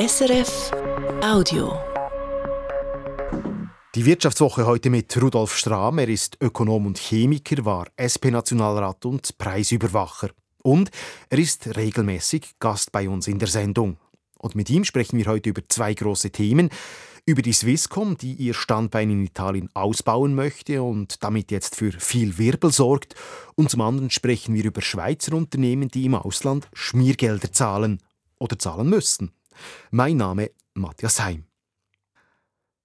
SRF Audio. Die Wirtschaftswoche heute mit Rudolf Strahm. Er ist Ökonom und Chemiker, war SP-Nationalrat und Preisüberwacher. Und er ist regelmäßig Gast bei uns in der Sendung. Und mit ihm sprechen wir heute über zwei große Themen. Über die Swisscom, die ihr Standbein in Italien ausbauen möchte und damit jetzt für viel Wirbel sorgt. Und zum anderen sprechen wir über Schweizer Unternehmen, die im Ausland Schmiergelder zahlen oder zahlen müssen. Mein Name Matthias Heim.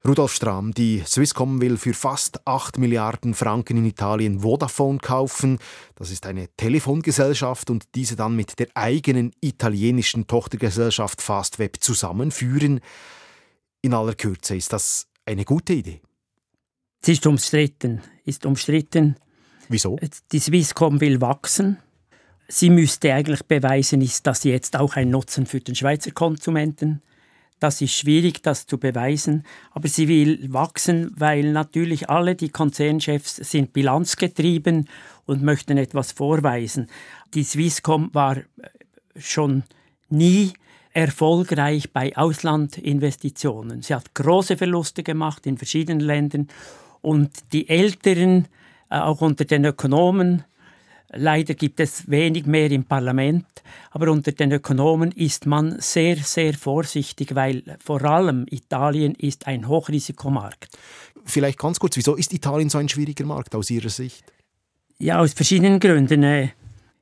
Rudolf Strahm, die Swisscom will für fast 8 Milliarden Franken in Italien Vodafone kaufen. Das ist eine Telefongesellschaft und diese dann mit der eigenen italienischen Tochtergesellschaft Fastweb zusammenführen. In aller Kürze ist das eine gute Idee. Sie ist umstritten. Ist umstritten. Wieso? Die Swisscom will wachsen. Sie müsste eigentlich beweisen, dass sie jetzt auch einen Nutzen für den Schweizer Konsumenten das ist schwierig, das zu beweisen. Aber sie will wachsen, weil natürlich alle die Konzernchefs sind bilanzgetrieben und möchten etwas vorweisen. Die Swisscom war schon nie erfolgreich bei Auslandinvestitionen. Sie hat große Verluste gemacht in verschiedenen Ländern und die Älteren, äh, auch unter den Ökonomen, Leider gibt es wenig mehr im Parlament, aber unter den Ökonomen ist man sehr, sehr vorsichtig, weil vor allem Italien ist ein Hochrisikomarkt. Vielleicht ganz kurz, wieso ist Italien so ein schwieriger Markt aus Ihrer Sicht? Ja, aus verschiedenen Gründen. Äh,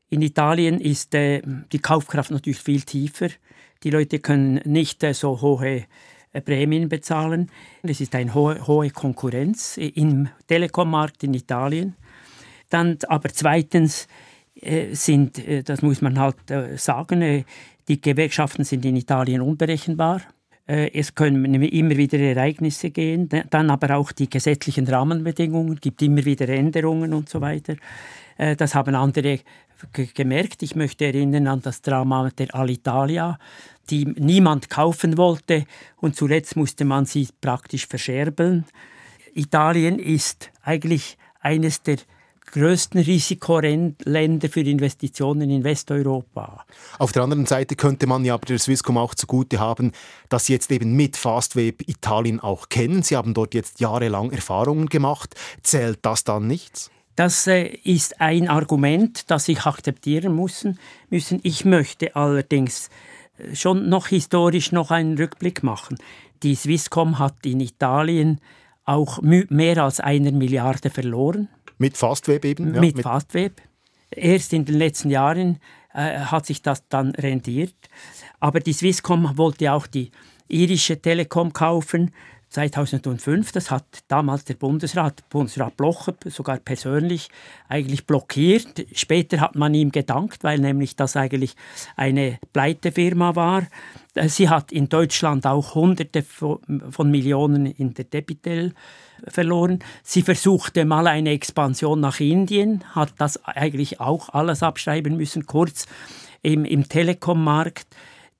in Italien ist äh, die Kaufkraft natürlich viel tiefer. Die Leute können nicht äh, so hohe Prämien bezahlen. Es ist eine hohe, hohe Konkurrenz im Telekommarkt in Italien. Dann aber zweitens äh, sind, äh, das muss man halt äh, sagen, die Gewerkschaften sind in Italien unberechenbar. Es können immer wieder Ereignisse gehen, dann aber auch die gesetzlichen Rahmenbedingungen, gibt immer wieder Änderungen und so weiter. Das haben andere gemerkt. Ich möchte erinnern an das Drama der Alitalia, die niemand kaufen wollte und zuletzt musste man sie praktisch verscherbeln. Italien ist eigentlich eines der größten Risikoländer für Investitionen in Westeuropa. Auf der anderen Seite könnte man ja aber der Swisscom auch zugute haben, dass Sie jetzt eben mit Fastweb Italien auch kennen. Sie haben dort jetzt jahrelang Erfahrungen gemacht. Zählt das dann nichts? Das äh, ist ein Argument, das ich akzeptieren muss, müssen. Ich möchte allerdings äh, schon noch historisch noch einen Rückblick machen. Die Swisscom hat in Italien auch mehr als eine Milliarde verloren. Mit Fastweb eben? Ja, mit, mit Fastweb. Erst in den letzten Jahren äh, hat sich das dann rendiert. Aber die Swisscom wollte auch die irische Telekom kaufen. 2005, das hat damals der Bundesrat, Bundesrat Blocher sogar persönlich eigentlich blockiert. Später hat man ihm gedankt, weil nämlich das eigentlich eine Pleitefirma war. Sie hat in Deutschland auch Hunderte von Millionen in der Debitel verloren. Sie versuchte mal eine Expansion nach Indien, hat das eigentlich auch alles abschreiben müssen. Kurz im, im Telekom-Markt,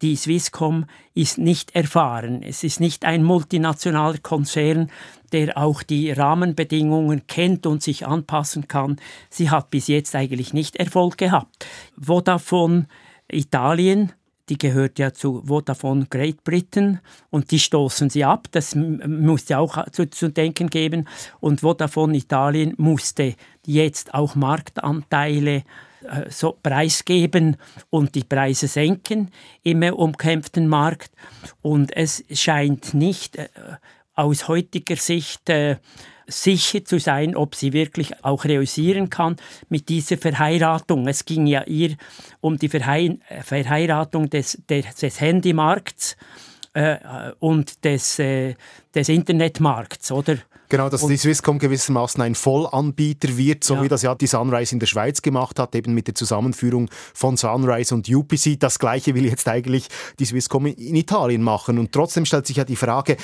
die Swisscom ist nicht erfahren. Es ist nicht ein multinationaler Konzern, der auch die Rahmenbedingungen kennt und sich anpassen kann. Sie hat bis jetzt eigentlich nicht Erfolg gehabt. Vodafone Italien die gehört ja zu Vodafone Great Britain und die stoßen sie ab. Das musste auch zu, zu denken geben. Und Vodafone Italien musste jetzt auch Marktanteile äh, so preisgeben und die Preise senken im umkämpften Markt. Und es scheint nicht äh, aus heutiger Sicht äh, sicher zu sein, ob sie wirklich auch realisieren kann mit dieser Verheiratung. Es ging ja ihr um die Verhei Verheiratung des, des, des Handymarkts äh, und des, äh, des Internetmarkts, oder? Genau, dass und, die Swisscom gewissermaßen ein Vollanbieter wird, so ja. wie das ja die Sunrise in der Schweiz gemacht hat, eben mit der Zusammenführung von Sunrise und UPC. Das Gleiche will jetzt eigentlich die Swisscom in Italien machen. Und trotzdem stellt sich ja die Frage,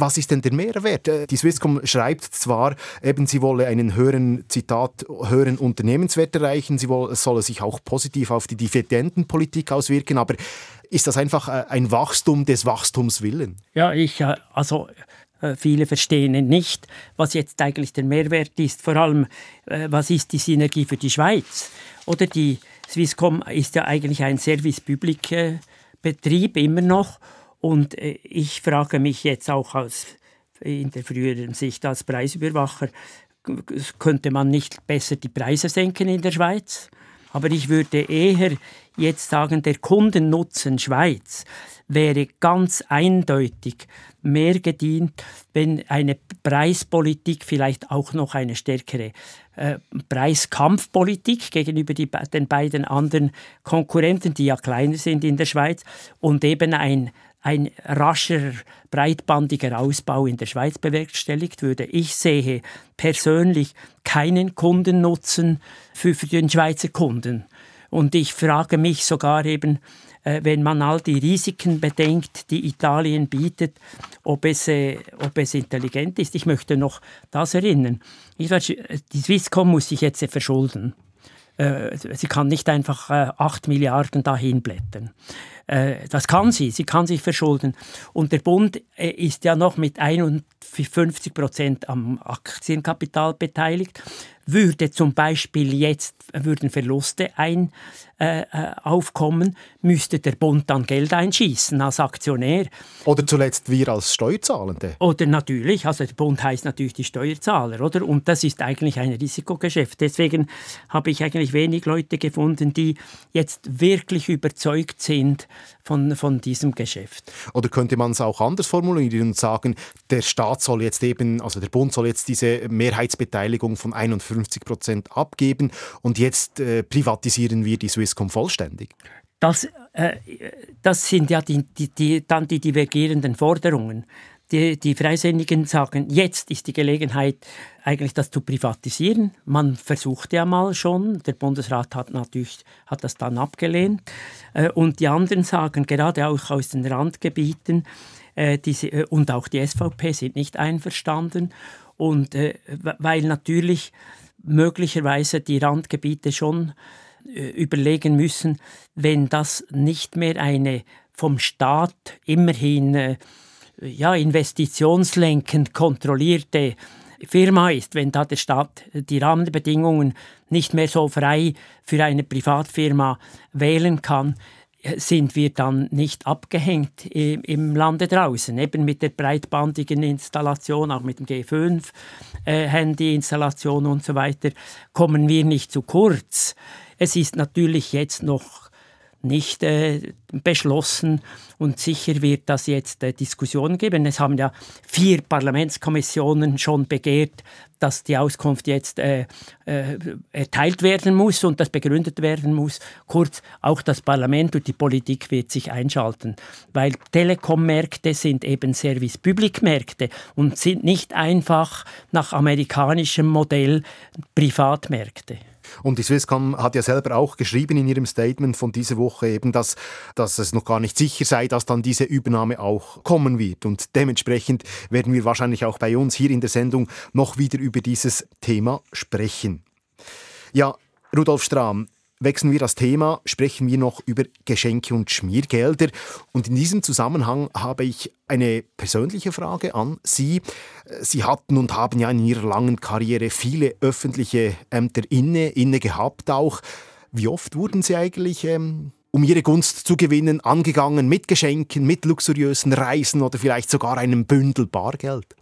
was ist denn der Mehrwert? Äh, die Swisscom schreibt zwar, eben sie wolle einen höheren, Zitat, höheren Unternehmenswert erreichen, sie wolle, solle sich auch positiv auf die Dividendenpolitik auswirken, aber ist das einfach äh, ein Wachstum des Wachstums willen? Ja, ich, äh, also viele verstehen nicht, was jetzt eigentlich der Mehrwert ist. Vor allem, was ist die Synergie für die Schweiz? Oder die Swisscom ist ja eigentlich ein Service Public Betrieb immer noch Und äh, ich frage mich jetzt auch als in der früheren Sicht als Preisüberwacher, könnte man nicht besser die Preise senken in der Schweiz? Aber ich würde eher jetzt sagen, der Kundennutzen Schweiz wäre ganz eindeutig mehr gedient, wenn eine Preispolitik vielleicht auch noch eine stärkere äh, Preiskampfpolitik gegenüber die, den beiden anderen Konkurrenten, die ja kleiner sind in der Schweiz, und eben ein ein rascher, breitbandiger Ausbau in der Schweiz bewerkstelligt würde. Ich sehe persönlich keinen Kundennutzen für, für den Schweizer Kunden. Und ich frage mich sogar eben, äh, wenn man all die Risiken bedenkt, die Italien bietet, ob es, äh, ob es intelligent ist. Ich möchte noch das erinnern. Die Swisscom muss sich jetzt verschulden. Äh, sie kann nicht einfach 8 Milliarden dahin blättern. Das kann sie, sie kann sich verschulden. Und der Bund ist ja noch mit 51 Prozent am Aktienkapital beteiligt würde zum Beispiel jetzt würden Verluste ein, äh, äh, aufkommen, müsste der Bund dann Geld einschießen als Aktionär. Oder zuletzt wir als Steuerzahlende. Oder natürlich, also der Bund heißt natürlich die Steuerzahler, oder? Und das ist eigentlich ein Risikogeschäft. Deswegen habe ich eigentlich wenig Leute gefunden, die jetzt wirklich überzeugt sind von, von diesem Geschäft. Oder könnte man es auch anders formulieren und sagen, der Staat soll jetzt eben, also der Bund soll jetzt diese Mehrheitsbeteiligung von 51 Prozent abgeben und jetzt äh, privatisieren wir die Swiss Swisscom vollständig? Das, äh, das sind ja die, die, die, dann die divergierenden Forderungen. Die, die Freisinnigen sagen, jetzt ist die Gelegenheit, eigentlich das zu privatisieren. Man versucht ja mal schon, der Bundesrat hat natürlich hat das dann abgelehnt. Äh, und die anderen sagen, gerade auch aus den Randgebieten, äh, diese, äh, und auch die SVP sind nicht einverstanden. Und weil natürlich möglicherweise die Randgebiete schon äh, überlegen müssen, wenn das nicht mehr eine vom Staat immerhin äh, ja, investitionslenkend kontrollierte Firma ist, wenn da der Staat die Rahmenbedingungen nicht mehr so frei für eine Privatfirma wählen kann, sind wir dann nicht abgehängt im Lande draußen. Eben mit der breitbandigen Installation, auch mit dem G5-Handy-Installation und so weiter, kommen wir nicht zu kurz. Es ist natürlich jetzt noch nicht äh, beschlossen und sicher wird das jetzt äh, Diskussionen geben. Es haben ja vier Parlamentskommissionen schon begehrt, dass die Auskunft jetzt äh, äh, erteilt werden muss und das begründet werden muss. Kurz, auch das Parlament und die Politik wird sich einschalten, weil Telekom-Märkte sind eben Service-Public-Märkte und sind nicht einfach nach amerikanischem Modell Privatmärkte. Und die Swisscom hat ja selber auch geschrieben in ihrem Statement von dieser Woche eben, dass, dass es noch gar nicht sicher sei, dass dann diese Übernahme auch kommen wird. Und dementsprechend werden wir wahrscheinlich auch bei uns hier in der Sendung noch wieder über dieses Thema sprechen. Ja, Rudolf Strahm, wechseln wir das Thema, sprechen wir noch über Geschenke und Schmiergelder. Und in diesem Zusammenhang habe ich eine persönliche Frage an Sie. Sie hatten und haben ja in Ihrer langen Karriere viele öffentliche Ämter inne, inne gehabt auch. Wie oft wurden Sie eigentlich, ähm, um Ihre Gunst zu gewinnen, angegangen mit Geschenken, mit luxuriösen Reisen oder vielleicht sogar einem Bündel Bargeld?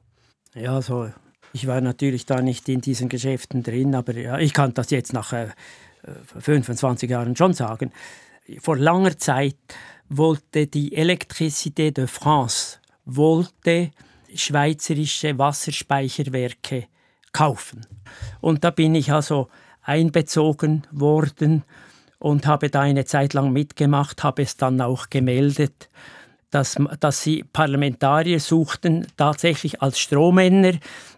Ja, so. Ich war natürlich da nicht in diesen Geschäften drin, aber ja, ich kann das jetzt nach äh, 25 Jahren schon sagen, vor langer Zeit wollte die Electricité de France wollte schweizerische Wasserspeicherwerke kaufen. Und da bin ich also einbezogen worden und habe da eine Zeit lang mitgemacht, habe es dann auch gemeldet dass, dass sie Parlamentarier suchten, tatsächlich als Strohmänner.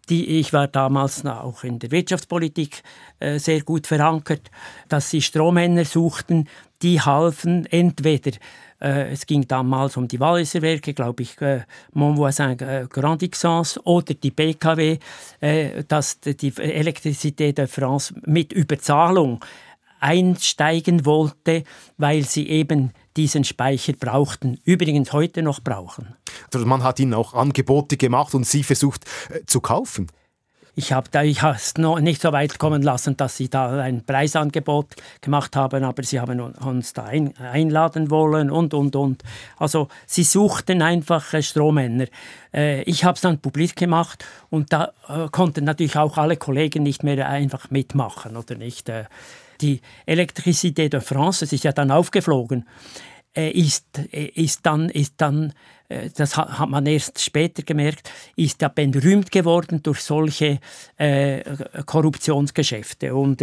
Die, ich war damals auch in der Wirtschaftspolitik äh, sehr gut verankert, dass sie Strohmänner suchten, die halfen entweder äh, es ging damals um die Walliser Werke, glaube ich, äh, Montvoisin äh, Grand Ixence oder die BKW, äh, dass die Elektrizität de France mit Überzahlung einsteigen wollte, weil sie eben diesen Speicher brauchten, übrigens heute noch brauchen. Also man hat ihnen auch Angebote gemacht und sie versucht äh, zu kaufen. Ich habe da, ich es noch nicht so weit kommen lassen, dass sie da ein Preisangebot gemacht haben, aber sie haben uns da ein, einladen wollen und und und. Also sie suchten einfach äh, Strohmänner. Äh, ich habe es dann publik gemacht und da äh, konnten natürlich auch alle Kollegen nicht mehr einfach mitmachen oder nicht. Die Electricité de France, das ist ja dann aufgeflogen, äh, ist, äh, ist dann, ist dann äh, das hat man erst später gemerkt, ist ja berühmt geworden durch solche Korruptionsgeschäfte und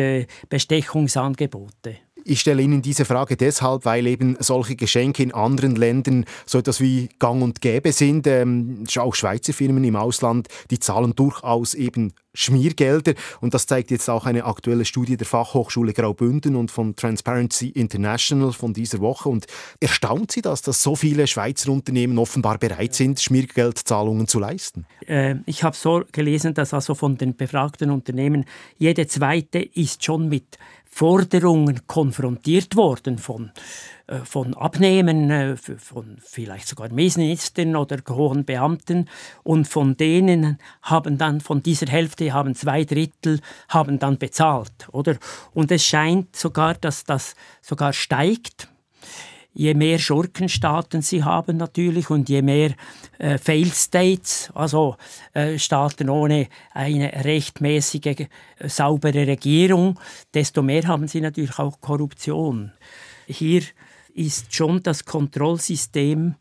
Bestechungsangebote. Ich stelle Ihnen diese Frage deshalb, weil eben solche Geschenke in anderen Ländern so etwas wie gang und gäbe sind. Ähm, auch Schweizer Firmen im Ausland, die zahlen durchaus eben Schmiergelder. Und das zeigt jetzt auch eine aktuelle Studie der Fachhochschule Graubünden und von Transparency International von dieser Woche. Und erstaunt Sie das, dass so viele Schweizer Unternehmen offenbar bereit sind, Schmiergeldzahlungen zu leisten? Äh, ich habe so gelesen, dass also von den befragten Unternehmen jede zweite ist schon mit Forderungen konfrontiert worden von, von Abnehmen, äh, von vielleicht sogar Ministern oder hohen Beamten und von denen haben dann, von dieser Hälfte haben zwei Drittel haben dann bezahlt, oder? Und es scheint sogar, dass das sogar steigt je mehr Schurkenstaaten sie haben natürlich und je mehr äh, Failed States, also äh, Staaten ohne eine rechtmäßige, äh, saubere Regierung, desto mehr haben sie natürlich auch Korruption. Hier ist schon das Kontrollsystem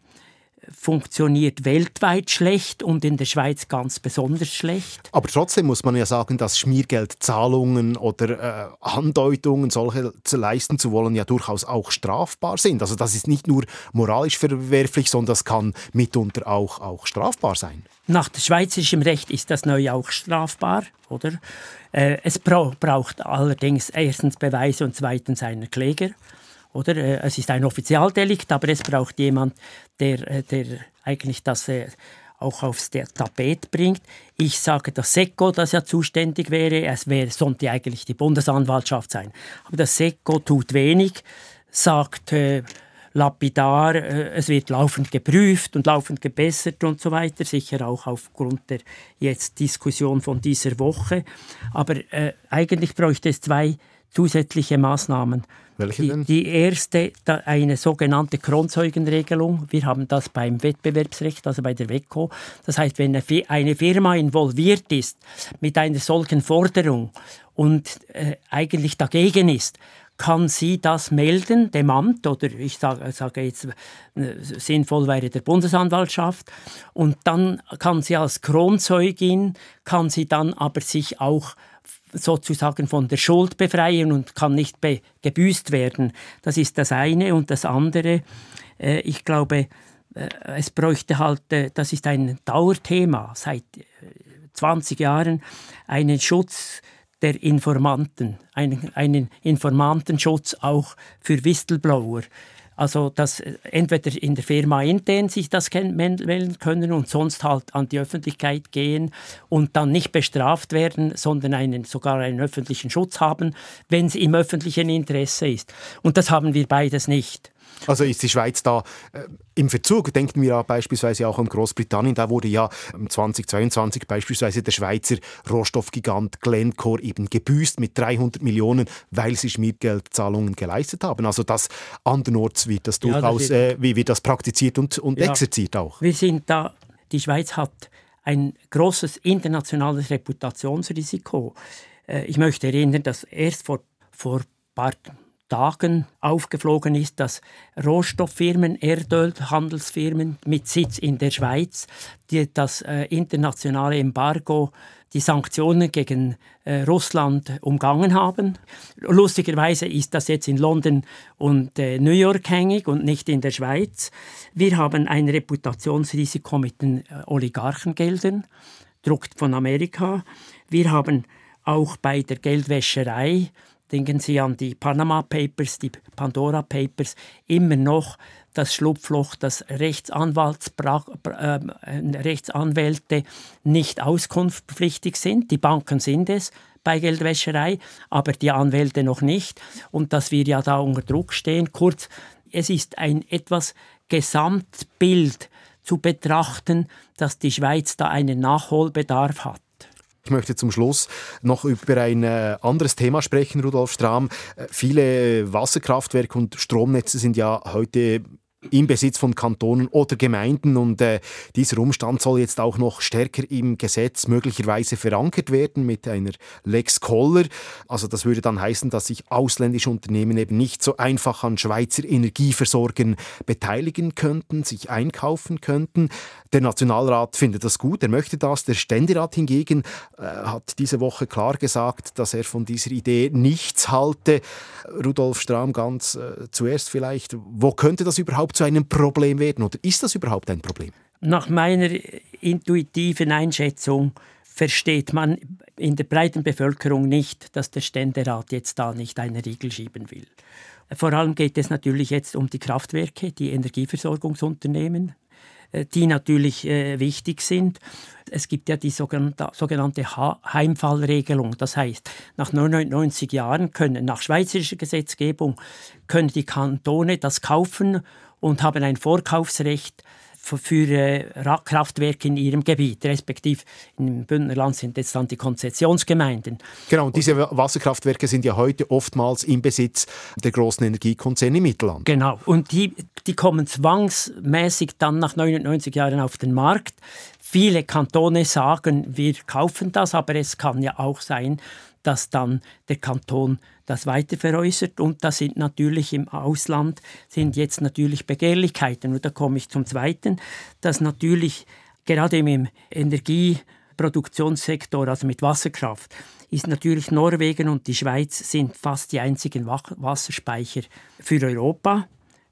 funktioniert weltweit schlecht und in der Schweiz ganz besonders schlecht. Aber trotzdem muss man ja sagen, dass Schmiergeldzahlungen oder äh, Andeutungen, solche zu leisten zu wollen, ja durchaus auch strafbar sind. Also das ist nicht nur moralisch verwerflich, sondern das kann mitunter auch, auch strafbar sein. Nach schweizerischem Recht ist das neu auch strafbar, oder? Äh, es braucht allerdings erstens Beweise und zweitens einen Kläger. Oder? Äh, es ist ein Offizialdelikt, aber es braucht jemand, der, äh, der eigentlich das äh, auch aufs Tapet bringt. Ich sage das SECO, das ja zuständig wäre. Es wäre, sollte eigentlich die Bundesanwaltschaft sein. Aber das SECO tut wenig, sagt äh, lapidar, äh, es wird laufend geprüft und laufend gebessert und so weiter. Sicher auch aufgrund der jetzt Diskussion von dieser Woche. Aber äh, eigentlich bräuchte es zwei zusätzliche Maßnahmen. Welche denn? Die, erste, eine sogenannte Kronzeugenregelung. Wir haben das beim Wettbewerbsrecht, also bei der WECO. Das heißt, wenn eine Firma involviert ist mit einer solchen Forderung und äh, eigentlich dagegen ist, kann sie das melden, dem Amt, oder ich sage, sage jetzt, äh, sinnvoll wäre der Bundesanwaltschaft, und dann kann sie als Kronzeugin, kann sie dann aber sich auch sozusagen von der Schuld befreien und kann nicht gebüßt werden. Das ist das eine. Und das andere, äh, ich glaube, äh, es bräuchte halt, äh, das ist ein Dauerthema seit 20 äh, Jahren, einen Schutz der Informanten, einen, einen Informantenschutz auch für Whistleblower. Also, dass äh, entweder in der Firma intern sich das melden können und sonst halt an die Öffentlichkeit gehen und dann nicht bestraft werden, sondern einen, sogar einen öffentlichen Schutz haben, wenn es im öffentlichen Interesse ist. Und das haben wir beides nicht. Also ist die Schweiz da äh, im Verzug? Denken wir ja beispielsweise auch an Großbritannien. Da wurde ja 2022 beispielsweise der Schweizer Rohstoffgigant Glencore eben gebüßt mit 300 Millionen, weil sie Schmiergeldzahlungen geleistet haben. Also das andernorts wird das durchaus, ja, das äh, wie wird das praktiziert und, und ja. exerziert auch. Wir sind da, die Schweiz hat ein großes internationales Reputationsrisiko. Äh, ich möchte erinnern, dass erst vor, vor paar Tagen aufgeflogen ist, dass Rohstofffirmen, Erdölhandelsfirmen mit Sitz in der Schweiz, die das äh, internationale Embargo, die Sanktionen gegen äh, Russland umgangen haben. Lustigerweise ist das jetzt in London und äh, New York hängig und nicht in der Schweiz. Wir haben ein Reputationsrisiko mit den äh, Oligarchengeldern, druckt von Amerika. Wir haben auch bei der Geldwäscherei denken Sie an die Panama Papers, die Pandora Papers, immer noch das Schlupfloch, dass äh, Rechtsanwälte nicht auskunftspflichtig sind. Die Banken sind es bei Geldwäscherei, aber die Anwälte noch nicht. Und dass wir ja da unter Druck stehen. Kurz, es ist ein etwas Gesamtbild zu betrachten, dass die Schweiz da einen Nachholbedarf hat. Ich möchte zum Schluss noch über ein äh, anderes Thema sprechen, Rudolf Strahm. Äh, viele Wasserkraftwerke und Stromnetze sind ja heute im Besitz von Kantonen oder Gemeinden und äh, dieser Umstand soll jetzt auch noch stärker im Gesetz möglicherweise verankert werden mit einer Lex Koller. Also das würde dann heißen, dass sich ausländische Unternehmen eben nicht so einfach an Schweizer Energieversorgern beteiligen könnten, sich einkaufen könnten. Der Nationalrat findet das gut, er möchte das. Der Ständerat hingegen äh, hat diese Woche klar gesagt, dass er von dieser Idee nichts halte. Rudolf Strahm ganz äh, zuerst vielleicht, wo könnte das überhaupt zu einem Problem werden oder ist das überhaupt ein Problem? Nach meiner intuitiven Einschätzung versteht man in der breiten Bevölkerung nicht, dass der Ständerat jetzt da nicht eine Riegel schieben will. Vor allem geht es natürlich jetzt um die Kraftwerke, die Energieversorgungsunternehmen, äh, die natürlich äh, wichtig sind. Es gibt ja die sogenannte, sogenannte Heimfallregelung. Das heißt, nach 99 Jahren können nach schweizerischer Gesetzgebung können die Kantone das kaufen und haben ein Vorkaufsrecht für äh, Kraftwerke in ihrem Gebiet, respektive im Bündnerland sind jetzt dann die Konzessionsgemeinden. Genau, und diese Wasserkraftwerke sind ja heute oftmals im Besitz der großen Energiekonzerne im Mittelland. Genau, und die, die kommen zwangsmäßig dann nach 99 Jahren auf den Markt. Viele Kantone sagen, wir kaufen das, aber es kann ja auch sein, dass dann der Kanton das weiter veräußert. Und das sind natürlich im Ausland, sind jetzt natürlich Begehrlichkeiten. Und da komme ich zum Zweiten, dass natürlich gerade im Energieproduktionssektor, also mit Wasserkraft, ist natürlich Norwegen und die Schweiz sind fast die einzigen Wasserspeicher für Europa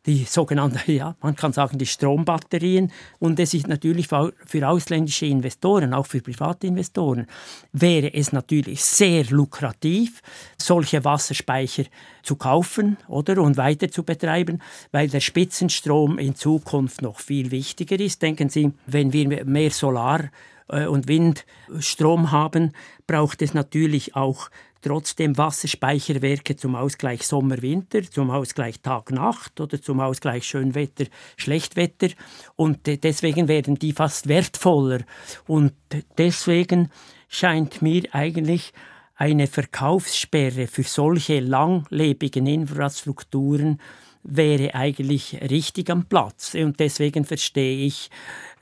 die sogenannten, ja, man kann sagen, die Strombatterien. Und es ist natürlich für ausländische Investoren, auch für private Investoren, wäre es natürlich sehr lukrativ, solche Wasserspeicher zu kaufen oder und weiter zu betreiben, weil der Spitzenstrom in Zukunft noch viel wichtiger ist. Denken Sie, wenn wir mehr Solar äh, und Windstrom haben, braucht es natürlich auch trotzdem Wasserspeicherwerke zum Ausgleich Sommer-Winter, zum Ausgleich Tag-Nacht oder zum Ausgleich Schönwetter, Schlechtwetter. Und deswegen werden die fast wertvoller. Und deswegen scheint mir eigentlich eine Verkaufssperre für solche langlebigen Infrastrukturen wäre eigentlich richtig am Platz. Und deswegen verstehe ich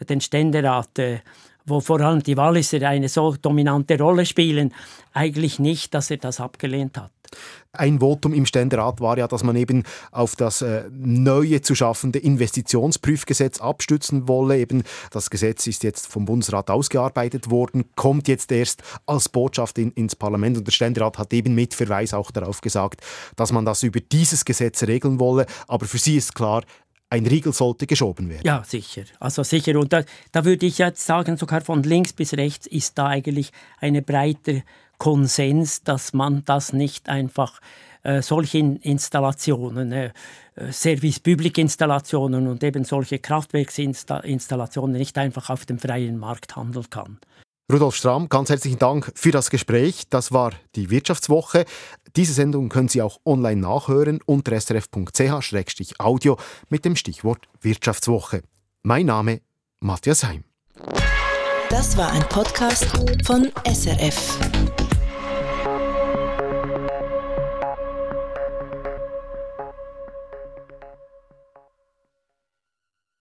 den Ständerat äh, wo vor allem die Walliser eine so dominante Rolle spielen, eigentlich nicht, dass er das abgelehnt hat. Ein Votum im Ständerat war ja, dass man eben auf das äh, neue zu schaffende Investitionsprüfgesetz abstützen wolle. Eben das Gesetz ist jetzt vom Bundesrat ausgearbeitet worden, kommt jetzt erst als Botschaft in, ins Parlament und der Ständerat hat eben mit Verweis auch darauf gesagt, dass man das über dieses Gesetz regeln wolle. Aber für sie ist klar, ein Riegel sollte geschoben werden. Ja, sicher. Also sicher. Und da, da würde ich jetzt sagen, sogar von links bis rechts ist da eigentlich ein breiter Konsens, dass man das nicht einfach äh, solche Installationen, äh, Service-Public-Installationen und eben solche Kraftwerksinstallationen nicht einfach auf dem freien Markt handeln kann. Rudolf Strahm, ganz herzlichen Dank für das Gespräch. Das war die Wirtschaftswoche. Diese Sendung können Sie auch online nachhören unter srf.ch-audio mit dem Stichwort Wirtschaftswoche. Mein Name Matthias Heim. Das war ein Podcast von SRF.